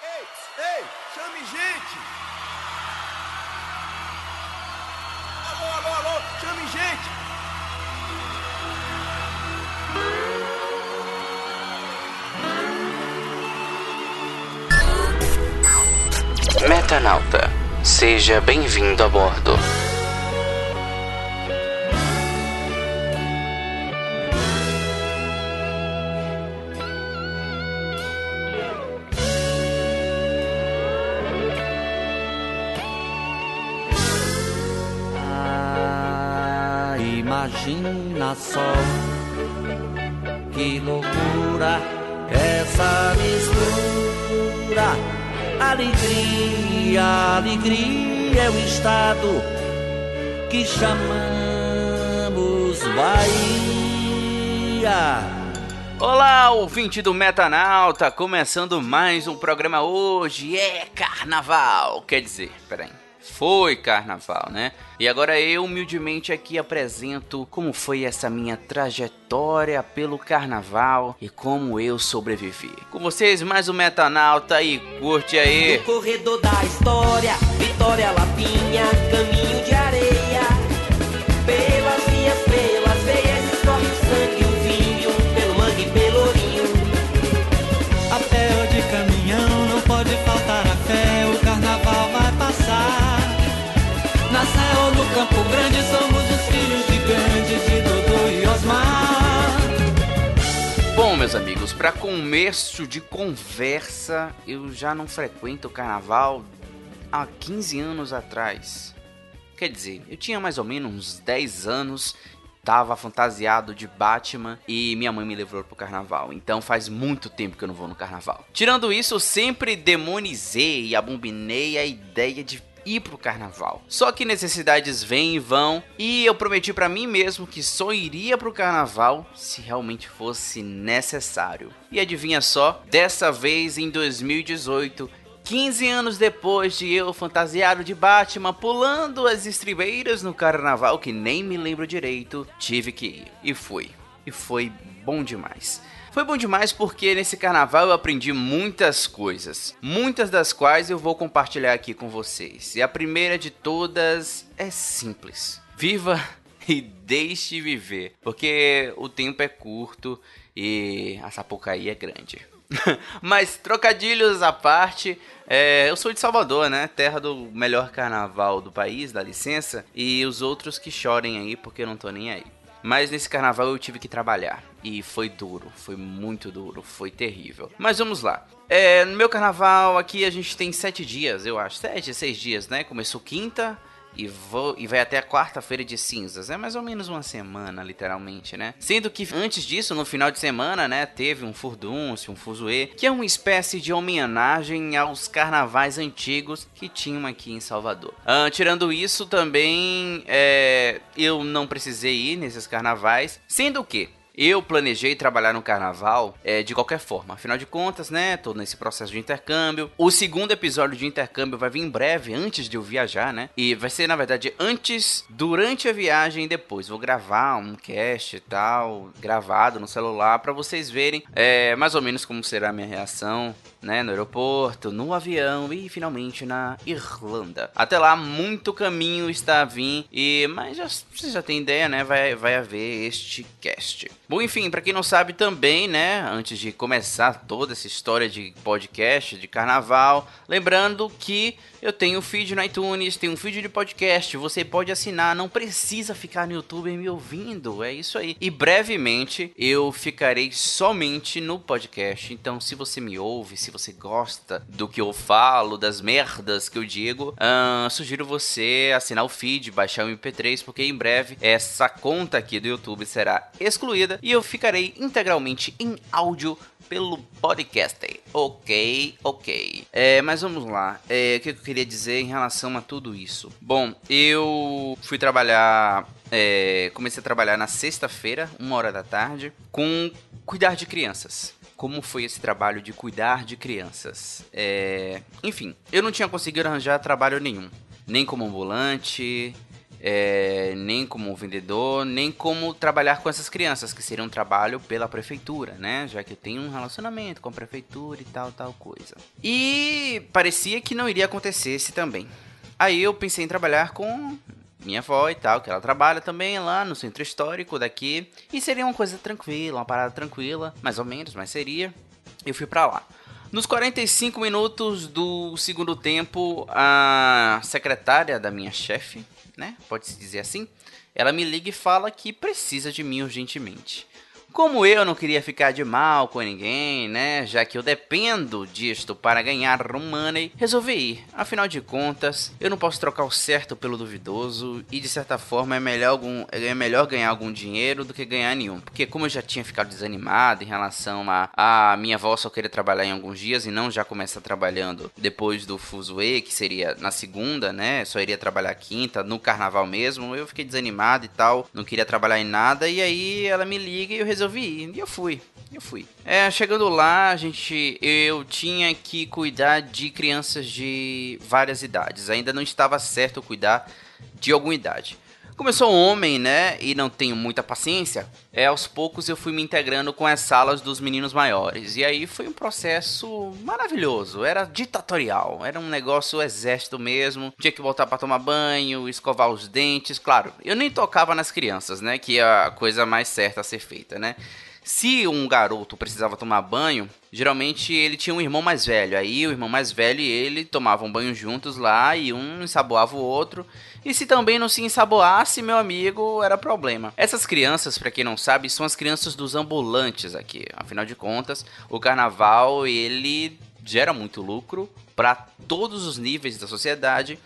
Ei, ei, chame gente! Alô, alô, alô, chame gente! Metanauta, seja bem-vindo a bordo. Imagina só que loucura essa mistura. Alegria, alegria é o estado que chamamos Bahia. Olá, ouvinte do Metanauta, começando mais um programa hoje. É carnaval, quer dizer, peraí. Foi carnaval, né? E agora eu humildemente aqui apresento como foi essa minha trajetória pelo carnaval e como eu sobrevivi. Com vocês mais um Metanauta e curte aí. No corredor da história, Vitória começo de conversa, eu já não frequento o carnaval há 15 anos atrás. Quer dizer, eu tinha mais ou menos uns 10 anos, tava fantasiado de Batman e minha mãe me levou pro carnaval. Então faz muito tempo que eu não vou no carnaval. Tirando isso, eu sempre demonizei e abominei a ideia de ir pro carnaval. Só que necessidades vêm e vão, e eu prometi pra mim mesmo que só iria pro carnaval se realmente fosse necessário. E adivinha só, dessa vez em 2018, 15 anos depois de eu fantasiado de Batman pulando as estribeiras no carnaval que nem me lembro direito, tive que ir. E fui. E foi bom demais. Foi bom demais porque nesse carnaval eu aprendi muitas coisas, muitas das quais eu vou compartilhar aqui com vocês. E a primeira de todas é simples: viva e deixe viver, porque o tempo é curto e a Sapucaí é grande. Mas trocadilhos à parte, é, eu sou de Salvador, né? Terra do melhor carnaval do país, dá licença. E os outros que chorem aí porque eu não tô nem aí. Mas nesse carnaval eu tive que trabalhar. E foi duro, foi muito duro, foi terrível. Mas vamos lá. É, no meu carnaval aqui a gente tem sete dias, eu acho. Sete, seis dias, né? Começou quinta, e, vou, e vai até a quarta-feira de cinzas. É mais ou menos uma semana, literalmente, né? Sendo que antes disso, no final de semana, né, teve um furdúncio, um fuzuê, que é uma espécie de homenagem aos carnavais antigos que tinham aqui em Salvador. Ah, tirando isso, também é, eu não precisei ir nesses carnavais, sendo que eu planejei trabalhar no carnaval é, de qualquer forma. Afinal de contas, né? Tô nesse processo de intercâmbio. O segundo episódio de intercâmbio vai vir em breve, antes de eu viajar, né? E vai ser, na verdade, antes, durante a viagem e depois. Vou gravar um cast e tal, gravado no celular, para vocês verem é, mais ou menos como será a minha reação, né? No aeroporto, no avião e finalmente na Irlanda. Até lá, muito caminho está a vir. E, mas já, você já tem ideia, né? Vai, vai haver este cast. Bom, enfim, para quem não sabe também, né, antes de começar toda essa história de podcast, de carnaval, lembrando que eu tenho feed no iTunes, tenho um feed de podcast, você pode assinar, não precisa ficar no YouTube me ouvindo, é isso aí. E brevemente eu ficarei somente no podcast, então se você me ouve, se você gosta do que eu falo, das merdas que eu digo, uh, sugiro você assinar o feed, baixar o MP3, porque em breve essa conta aqui do YouTube será excluída e eu ficarei integralmente em áudio pelo podcast. Ok, ok. É, mas vamos lá. É, o que eu queria dizer em relação a tudo isso? Bom, eu fui trabalhar. É, comecei a trabalhar na sexta-feira, uma hora da tarde, com cuidar de crianças. Como foi esse trabalho de cuidar de crianças? É, enfim, eu não tinha conseguido arranjar trabalho nenhum. Nem como ambulante, é, nem como vendedor, nem como trabalhar com essas crianças, que seria um trabalho pela prefeitura, né? Já que eu tenho um relacionamento com a prefeitura e tal, tal coisa. E parecia que não iria acontecer esse também. Aí eu pensei em trabalhar com minha avó e tal, que ela trabalha também lá no centro histórico daqui. E seria uma coisa tranquila, uma parada tranquila, mais ou menos, mas seria. Eu fui pra lá. Nos 45 minutos do segundo tempo, a secretária da minha chefe, né? Pode-se dizer assim, ela me liga e fala que precisa de mim urgentemente. Como eu não queria ficar de mal com ninguém, né? Já que eu dependo disto para ganhar um money, resolvi ir. Afinal de contas, eu não posso trocar o certo pelo duvidoso e de certa forma é melhor, algum, é melhor ganhar algum dinheiro do que ganhar nenhum. Porque como eu já tinha ficado desanimado em relação a, a minha avó só querer trabalhar em alguns dias e não já começar trabalhando depois do Fuzue, que seria na segunda, né? Só iria trabalhar quinta, no carnaval mesmo. Eu fiquei desanimado e tal, não queria trabalhar em nada. E aí ela me liga e eu resolvi resolvi ir. E eu fui. Eu fui. É, chegando lá, gente, eu tinha que cuidar de crianças de várias idades. Ainda não estava certo cuidar de alguma idade. Como eu sou homem, né, e não tenho muita paciência, é aos poucos eu fui me integrando com as salas dos meninos maiores. E aí foi um processo maravilhoso, era ditatorial, era um negócio exército mesmo. Tinha que voltar para tomar banho, escovar os dentes, claro. Eu nem tocava nas crianças, né, que é a coisa mais certa a ser feita, né? Se um garoto precisava tomar banho, geralmente ele tinha um irmão mais velho. Aí o irmão mais velho e ele tomavam banho juntos lá e um ensaboava o outro. E se também não se ensaboasse, meu amigo, era problema. Essas crianças, para quem não sabe, são as crianças dos ambulantes aqui. Afinal de contas, o carnaval ele gera muito lucro para todos os níveis da sociedade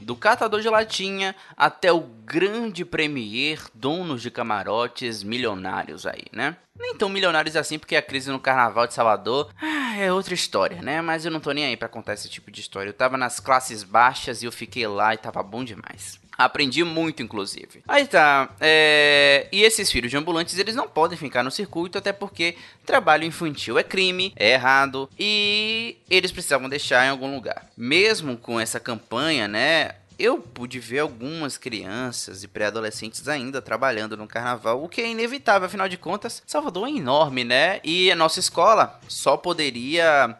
do catador de latinha até o grande premier, donos de camarotes milionários aí, né? Nem tão milionários assim, porque a crise no carnaval de Salvador ah, é outra história, né? Mas eu não tô nem aí pra contar esse tipo de história. Eu tava nas classes baixas e eu fiquei lá e tava bom demais. Aprendi muito, inclusive. Aí tá. É... E esses filhos de ambulantes, eles não podem ficar no circuito, até porque trabalho infantil é crime, é errado, e eles precisavam deixar em algum lugar. Mesmo com essa campanha, né? Eu pude ver algumas crianças e pré-adolescentes ainda trabalhando no carnaval, o que é inevitável, afinal de contas, Salvador é enorme, né? E a nossa escola só poderia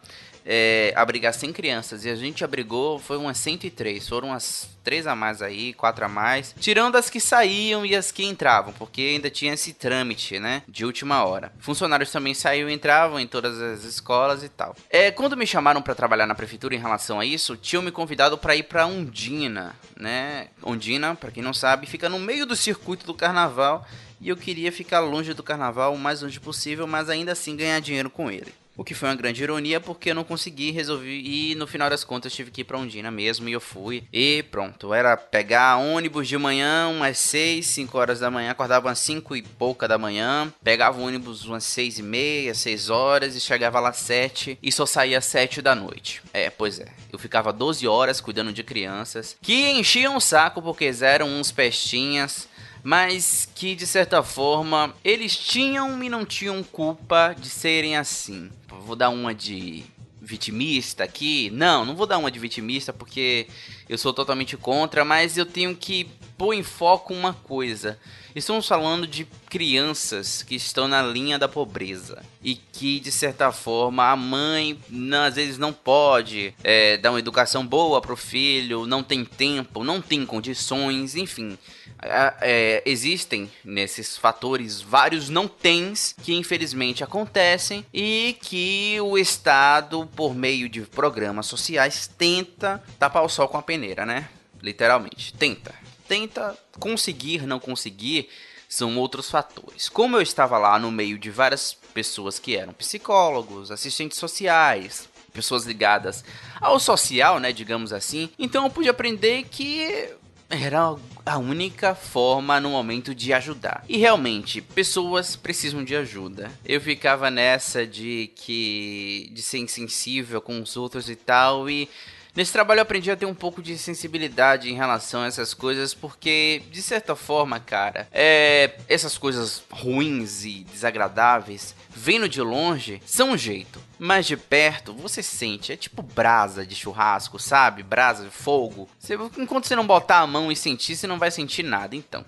é, abrigar 100 crianças e a gente abrigou, foi umas 103, foram umas 3 a mais aí, 4 a mais, tirando as que saíam e as que entravam, porque ainda tinha esse trâmite, né, de última hora. Funcionários também saíam e entravam em todas as escolas e tal. É, quando me chamaram para trabalhar na prefeitura em relação a isso, tinham me convidado para ir para Ondina, né? Ondina, para quem não sabe, fica no meio do circuito do carnaval e eu queria ficar longe do carnaval o mais longe possível, mas ainda assim ganhar dinheiro com ele. O que foi uma grande ironia porque eu não consegui resolver e no final das contas tive que ir para Ondina mesmo e eu fui. E pronto, era pegar ônibus de manhã umas 6, 5 horas da manhã, acordava umas 5 e pouca da manhã, pegava o ônibus umas 6 e meia, 6 horas e chegava lá 7 e só saía às 7 da noite. É, pois é. Eu ficava 12 horas cuidando de crianças que enchiam o saco porque eram uns pestinhas mas que de certa forma eles tinham e não tinham culpa de serem assim. Vou dar uma de vitimista aqui. Não, não vou dar uma de vitimista porque eu sou totalmente contra, mas eu tenho que pôr em foco uma coisa. Estamos falando de crianças que estão na linha da pobreza e que, de certa forma, a mãe não, às vezes não pode é, dar uma educação boa para o filho, não tem tempo, não tem condições, enfim. É, existem nesses fatores vários não tens que infelizmente acontecem e que o Estado, por meio de programas sociais, tenta tapar o sol com a peneira, né? Literalmente, tenta. Tenta conseguir, não conseguir, são outros fatores. Como eu estava lá no meio de várias pessoas que eram psicólogos, assistentes sociais, pessoas ligadas ao social, né, digamos assim, então eu pude aprender que era a única forma no momento de ajudar. E realmente, pessoas precisam de ajuda. Eu ficava nessa de que de ser insensível com os outros e tal e Nesse trabalho eu aprendi a ter um pouco de sensibilidade em relação a essas coisas, porque, de certa forma, cara, é, essas coisas ruins e desagradáveis, vendo de longe, são um jeito. Mas de perto, você sente, é tipo brasa de churrasco, sabe? Brasa de fogo. Você, enquanto você não botar a mão e sentir, você não vai sentir nada. Então,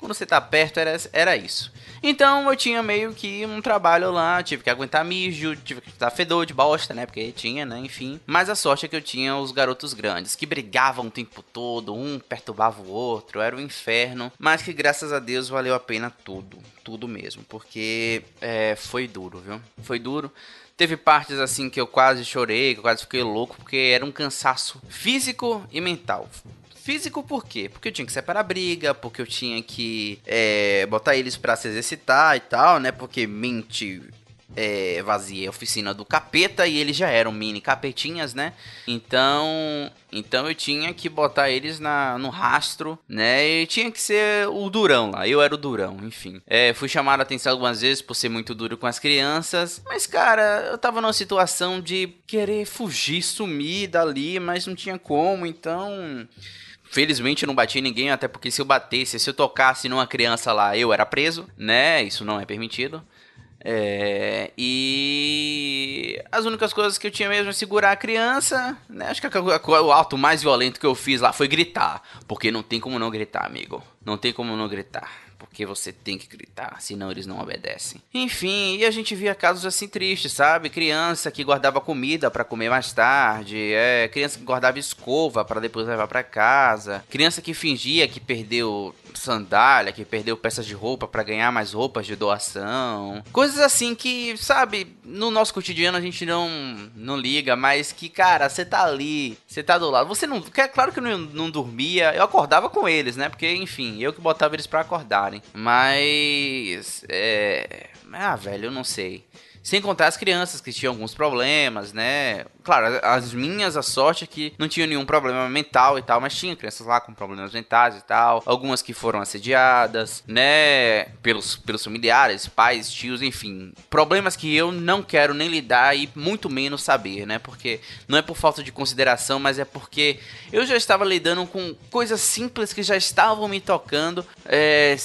quando você tá perto, era, era isso. Então eu tinha meio que um trabalho lá, tive que aguentar mijo, tive que estar fedor de bosta, né? Porque tinha, né? Enfim. Mas a sorte é que eu tinha os garotos grandes, que brigavam o tempo todo, um perturbava o outro, era um inferno. Mas que graças a Deus valeu a pena tudo. Tudo mesmo. Porque é, foi duro, viu? Foi duro. Teve partes assim que eu quase chorei, que eu quase fiquei louco, porque era um cansaço físico e mental. Físico por quê? Porque eu tinha que separar briga, porque eu tinha que é, botar eles para se exercitar e tal, né? Porque mente é, vazia a oficina do capeta e eles já eram mini capetinhas, né? Então, então eu tinha que botar eles na, no rastro, né? E tinha que ser o durão lá. Eu era o durão, enfim. É, fui chamado a atenção algumas vezes por ser muito duro com as crianças, mas cara, eu tava numa situação de querer fugir, sumir dali, mas não tinha como, então Felizmente eu não bati ninguém, até porque se eu batesse, se eu tocasse numa criança lá, eu era preso, né? Isso não é permitido. É, e as únicas coisas que eu tinha mesmo é segurar a criança, né? Acho que o ato mais violento que eu fiz lá foi gritar, porque não tem como não gritar, amigo. Não tem como não gritar porque você tem que gritar, senão eles não obedecem. Enfim, e a gente via casos assim tristes, sabe? Criança que guardava comida para comer mais tarde, é, criança que guardava escova para depois levar para casa, criança que fingia que perdeu sandália, que perdeu peças de roupa para ganhar mais roupas de doação. Coisas assim que, sabe, no nosso cotidiano a gente não não liga, mas que, cara, você tá ali, você tá do lado. Você não, é claro que eu não, não dormia, eu acordava com eles, né? Porque, enfim, eu que botava eles para acordarem. Mas é, ah, velho, eu não sei. Sem contar as crianças que tinham alguns problemas, né? Claro, as minhas, a sorte é que não tinham nenhum problema mental e tal, mas tinha crianças lá com problemas mentais e tal. Algumas que foram assediadas, né? Pelos, pelos familiares, pais, tios, enfim. Problemas que eu não quero nem lidar e muito menos saber, né? Porque não é por falta de consideração, mas é porque eu já estava lidando com coisas simples que já estavam me tocando. É,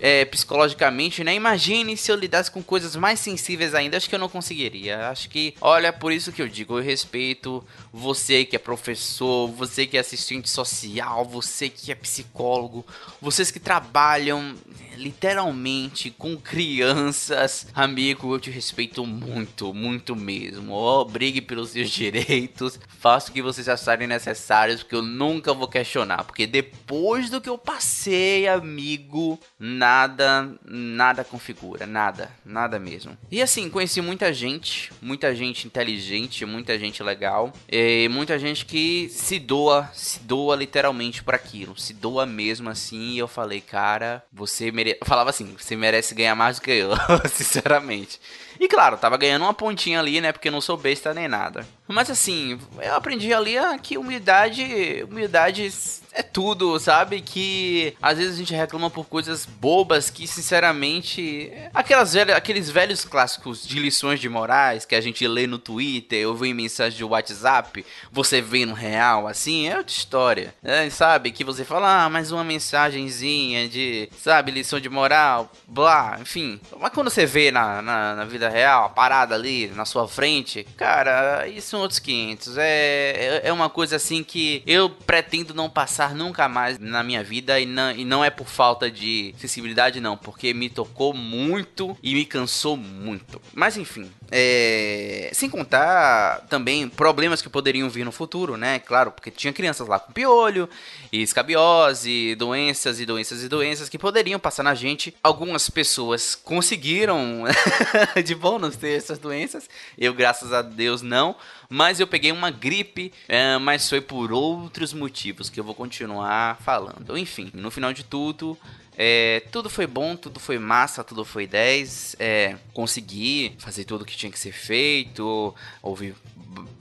é, psicologicamente, né? Imagine se eu lidasse com coisas mais sensíveis ainda. Acho que eu não conseguiria. Acho que, olha, por isso que eu digo, eu respeito você que é professor, você que é assistente social, você que é psicólogo, vocês que trabalham literalmente com crianças. Amigo, eu te respeito muito, muito mesmo. Oh, brigue pelos seus direitos. Faça o que vocês acharem necessários, porque eu nunca vou questionar. Porque depois do que eu passei, amigo, nada, nada configura, nada, nada mesmo. E assim, conheci muita gente, muita gente inteligente, muita gente legal, e muita gente que se doa, se doa literalmente para aquilo, se doa mesmo assim. E eu falei, cara, você merece mere... falava assim, você merece ganhar mais do que eu, sinceramente. E claro, tava ganhando uma pontinha ali, né? Porque eu não sou besta nem nada. Mas assim, eu aprendi ali que humildade, humildade é tudo, sabe? Que às vezes a gente reclama por coisas bobas que, sinceramente, aquelas velhas, aqueles velhos clássicos de lições de morais que a gente lê no Twitter, ou vê em mensagem de WhatsApp, você vê no real, assim, é outra história. É, sabe? Que você fala, ah, mais uma mensagenzinha de, sabe, lição de moral, blá, enfim. Mas quando você vê na, na, na vida real, parada ali na sua frente, cara, isso são outros 500. É, é, é uma coisa assim que eu pretendo não passar passar nunca mais na minha vida e não, e não é por falta de sensibilidade, não, porque me tocou muito e me cansou muito. Mas enfim, é... sem contar também problemas que poderiam vir no futuro, né? Claro, porque tinha crianças lá com piolho, e escabiose, doenças e doenças e doenças que poderiam passar na gente. Algumas pessoas conseguiram de bônus ter essas doenças, eu, graças a Deus, não mas eu peguei uma gripe, é, mas foi por outros motivos que eu vou continuar falando. Enfim, no final de tudo, é, tudo foi bom, tudo foi massa, tudo foi 10. É, consegui fazer tudo que tinha que ser feito, houve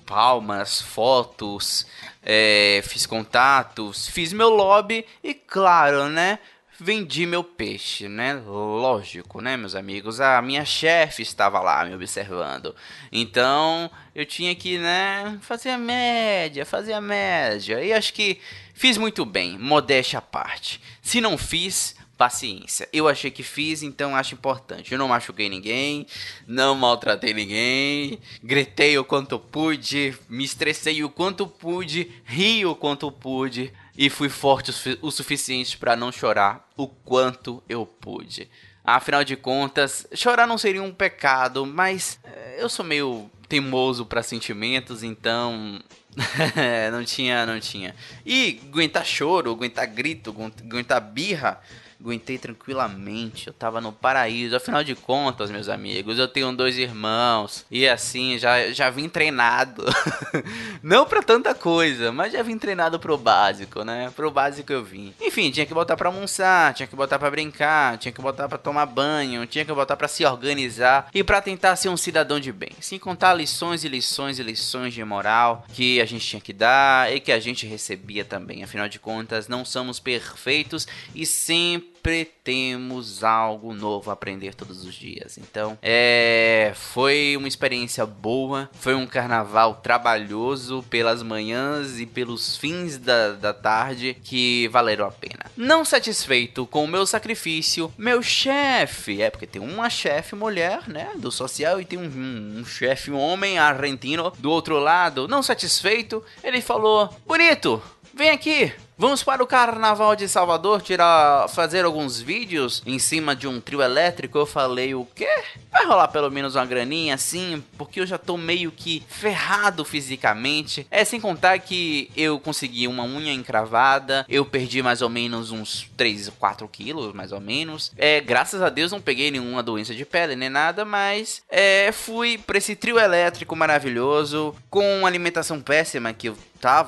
palmas, fotos, é, fiz contatos, fiz meu lobby e, claro, né? Vendi meu peixe, né? Lógico, né, meus amigos? A minha chefe estava lá me observando. Então, Eu tinha que, né, fazer a média, fazer a média. E acho que fiz muito bem, modéstia à parte. Se não fiz, paciência. Eu achei que fiz, então acho importante. Eu não machuquei ninguém, não maltratei ninguém, gritei o quanto pude, me estressei o quanto pude, ri o quanto pude e fui forte o suficiente para não chorar o quanto eu pude. Afinal de contas, chorar não seria um pecado, mas eh, eu sou meio teimoso para sentimentos, então não tinha, não tinha. E aguentar choro, aguentar grito, aguentar birra, aguentei tranquilamente. Eu tava no paraíso. Afinal de contas, meus amigos, eu tenho dois irmãos. E assim, já, já vim treinado. Não pra tanta coisa, mas já vim treinado pro básico, né? Pro básico eu vim. Enfim, tinha que botar pra almoçar, tinha que botar pra brincar, tinha que botar pra tomar banho, tinha que botar pra se organizar e pra tentar ser um cidadão de bem. Sem contar lições e lições e lições de moral que a gente tinha que dar e que a gente recebia também. Afinal de contas, não somos perfeitos e sempre sempre temos algo novo a aprender todos os dias. Então, é, foi uma experiência boa, foi um carnaval trabalhoso pelas manhãs e pelos fins da, da tarde que valeram a pena. Não satisfeito com o meu sacrifício, meu chefe, é porque tem uma chefe mulher, né, do social e tem um, um, um chefe homem argentino do outro lado. Não satisfeito, ele falou: Bonito, vem aqui, Vamos para o Carnaval de Salvador tirar, fazer alguns vídeos em cima de um trio elétrico. Eu falei o quê? Vai rolar pelo menos uma graninha assim, porque eu já tô meio que ferrado fisicamente. É sem contar que eu consegui uma unha encravada, eu perdi mais ou menos uns 3, 4 quilos, mais ou menos. É, graças a Deus não peguei nenhuma doença de pele nem nada, mas é, fui para esse trio elétrico maravilhoso, com alimentação péssima que eu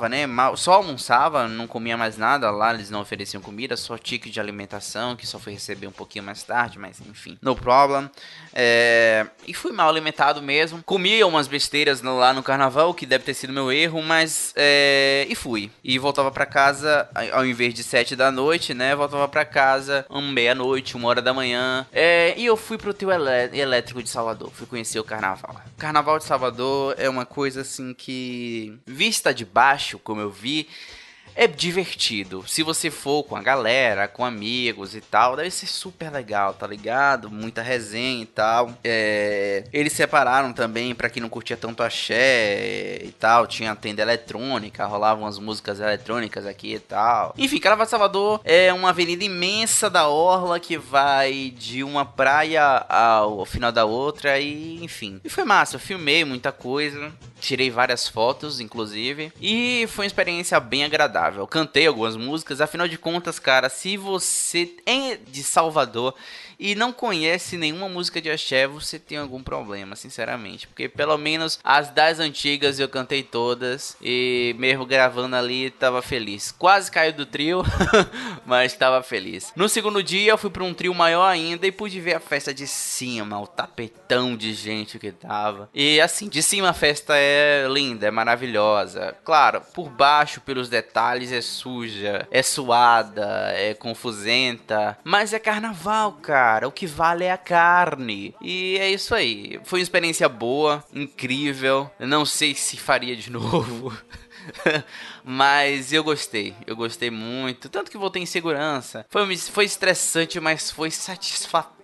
né? Mal, só almoçava, não comia mais nada. Lá eles não ofereciam comida, só ticket de alimentação, que só fui receber um pouquinho mais tarde, mas enfim, no problem. É, e fui mal alimentado mesmo. Comia umas besteiras lá no carnaval, que deve ter sido meu erro, mas. É, e fui. E voltava para casa, ao invés de sete da noite, né? Voltava para casa meia-noite, uma hora da manhã. É, e eu fui pro teu elétrico de Salvador. Fui conhecer o carnaval. O carnaval de Salvador é uma coisa assim que. Vista de baixo, como eu vi é divertido. Se você for com a galera, com amigos e tal, deve ser super legal, tá ligado? Muita resenha e tal. É... Eles separaram também para quem não curtia tanto axé e tal. Tinha tenda eletrônica, rolavam as músicas eletrônicas aqui e tal. Enfim, Carnaval de Salvador é uma avenida imensa da Orla que vai de uma praia ao final da outra e enfim. E foi massa, eu filmei muita coisa. Tirei várias fotos, inclusive. E foi uma experiência bem agradável. Cantei algumas músicas. Afinal de contas, cara, se você é de Salvador e não conhece nenhuma música de axé, você tem algum problema, sinceramente. Porque pelo menos as das antigas eu cantei todas. E mesmo gravando ali, tava feliz. Quase caiu do trio, mas tava feliz. No segundo dia eu fui para um trio maior ainda e pude ver a festa de cima, o tapetão de gente que tava. E assim, de cima a festa é linda, é maravilhosa. Claro, por baixo, pelos detalhes, é suja, é suada, é confusenta. Mas é carnaval, cara cara. O que vale é a carne. E é isso aí. Foi uma experiência boa, incrível. Não sei se faria de novo. Mas eu gostei, eu gostei muito. Tanto que voltei em segurança. Foi, foi estressante, mas foi satisfatório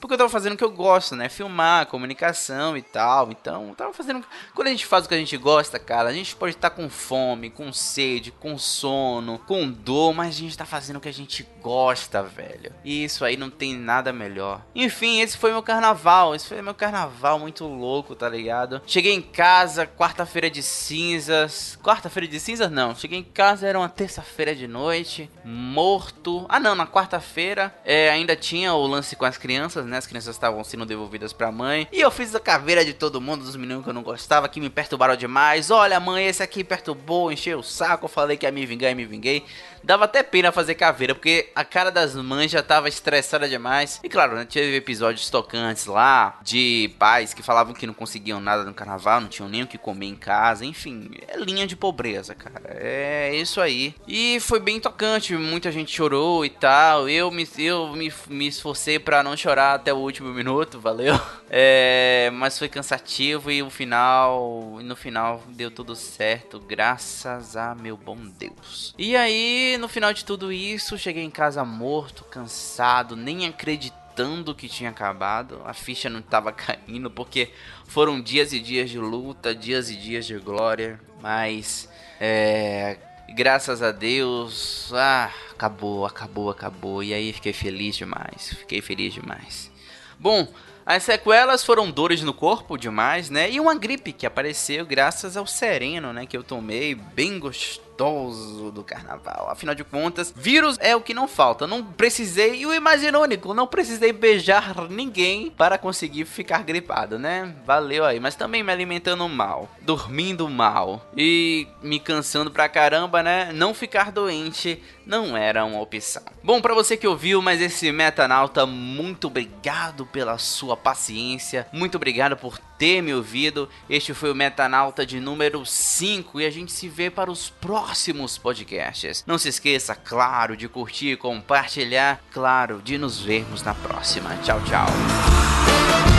porque eu tava fazendo o que eu gosto, né? Filmar, comunicação e tal. Então, eu tava fazendo. Quando a gente faz o que a gente gosta, cara, a gente pode estar com fome, com sede, com sono, com dor, mas a gente tá fazendo o que a gente gosta, velho. E isso aí não tem nada melhor. Enfim, esse foi meu carnaval. Esse foi meu carnaval muito louco, tá ligado? Cheguei em casa, quarta-feira de cinzas. Quarta-feira de cinzas, não. Cheguei em casa, era uma terça-feira de noite, morto. Ah, não, na quarta-feira é, ainda tinha o lance com as crianças, né? As crianças estavam sendo devolvidas pra mãe. E eu fiz a caveira de todo mundo, dos meninos que eu não gostava, que me perturbaram demais. Olha, mãe, esse aqui perturbou, encheu o saco. Eu falei que ia me vingar e me vinguei. Dava até pena fazer caveira, porque a cara das mães já tava estressada demais. E claro, né, teve episódios tocantes lá de pais que falavam que não conseguiam nada no carnaval, não tinham nem o que comer em casa, enfim, é linha de pobreza, cara. É isso aí. E foi bem tocante, muita gente chorou e tal. Eu me, eu me, me esforcei para não chorar até o último minuto, valeu. É, mas foi cansativo e o final, no final deu tudo certo, graças a meu bom Deus. E aí, no final de tudo isso, cheguei em casa morto, cansado, nem acreditando que tinha acabado. A ficha não estava caindo porque foram dias e dias de luta, dias e dias de glória, mas é, graças a Deus, ah, acabou, acabou, acabou. E aí fiquei feliz demais, fiquei feliz demais. Bom, as sequelas foram dores no corpo demais, né? E uma gripe que apareceu graças ao sereno, né? Que eu tomei bem gostoso do carnaval. Afinal de contas, vírus é o que não falta. Não precisei, e o mais irônico, não precisei beijar ninguém para conseguir ficar gripado, né? Valeu aí. Mas também me alimentando mal, dormindo mal e me cansando pra caramba, né? Não ficar doente não era uma opção. Bom, para você que ouviu, mas esse metanauta, muito obrigado pela sua paciência. Muito obrigado por ter me ouvido. Este foi o Metanauta de número 5 e a gente se vê para os próximos podcasts. Não se esqueça, claro, de curtir, compartilhar, claro, de nos vermos na próxima. Tchau, tchau.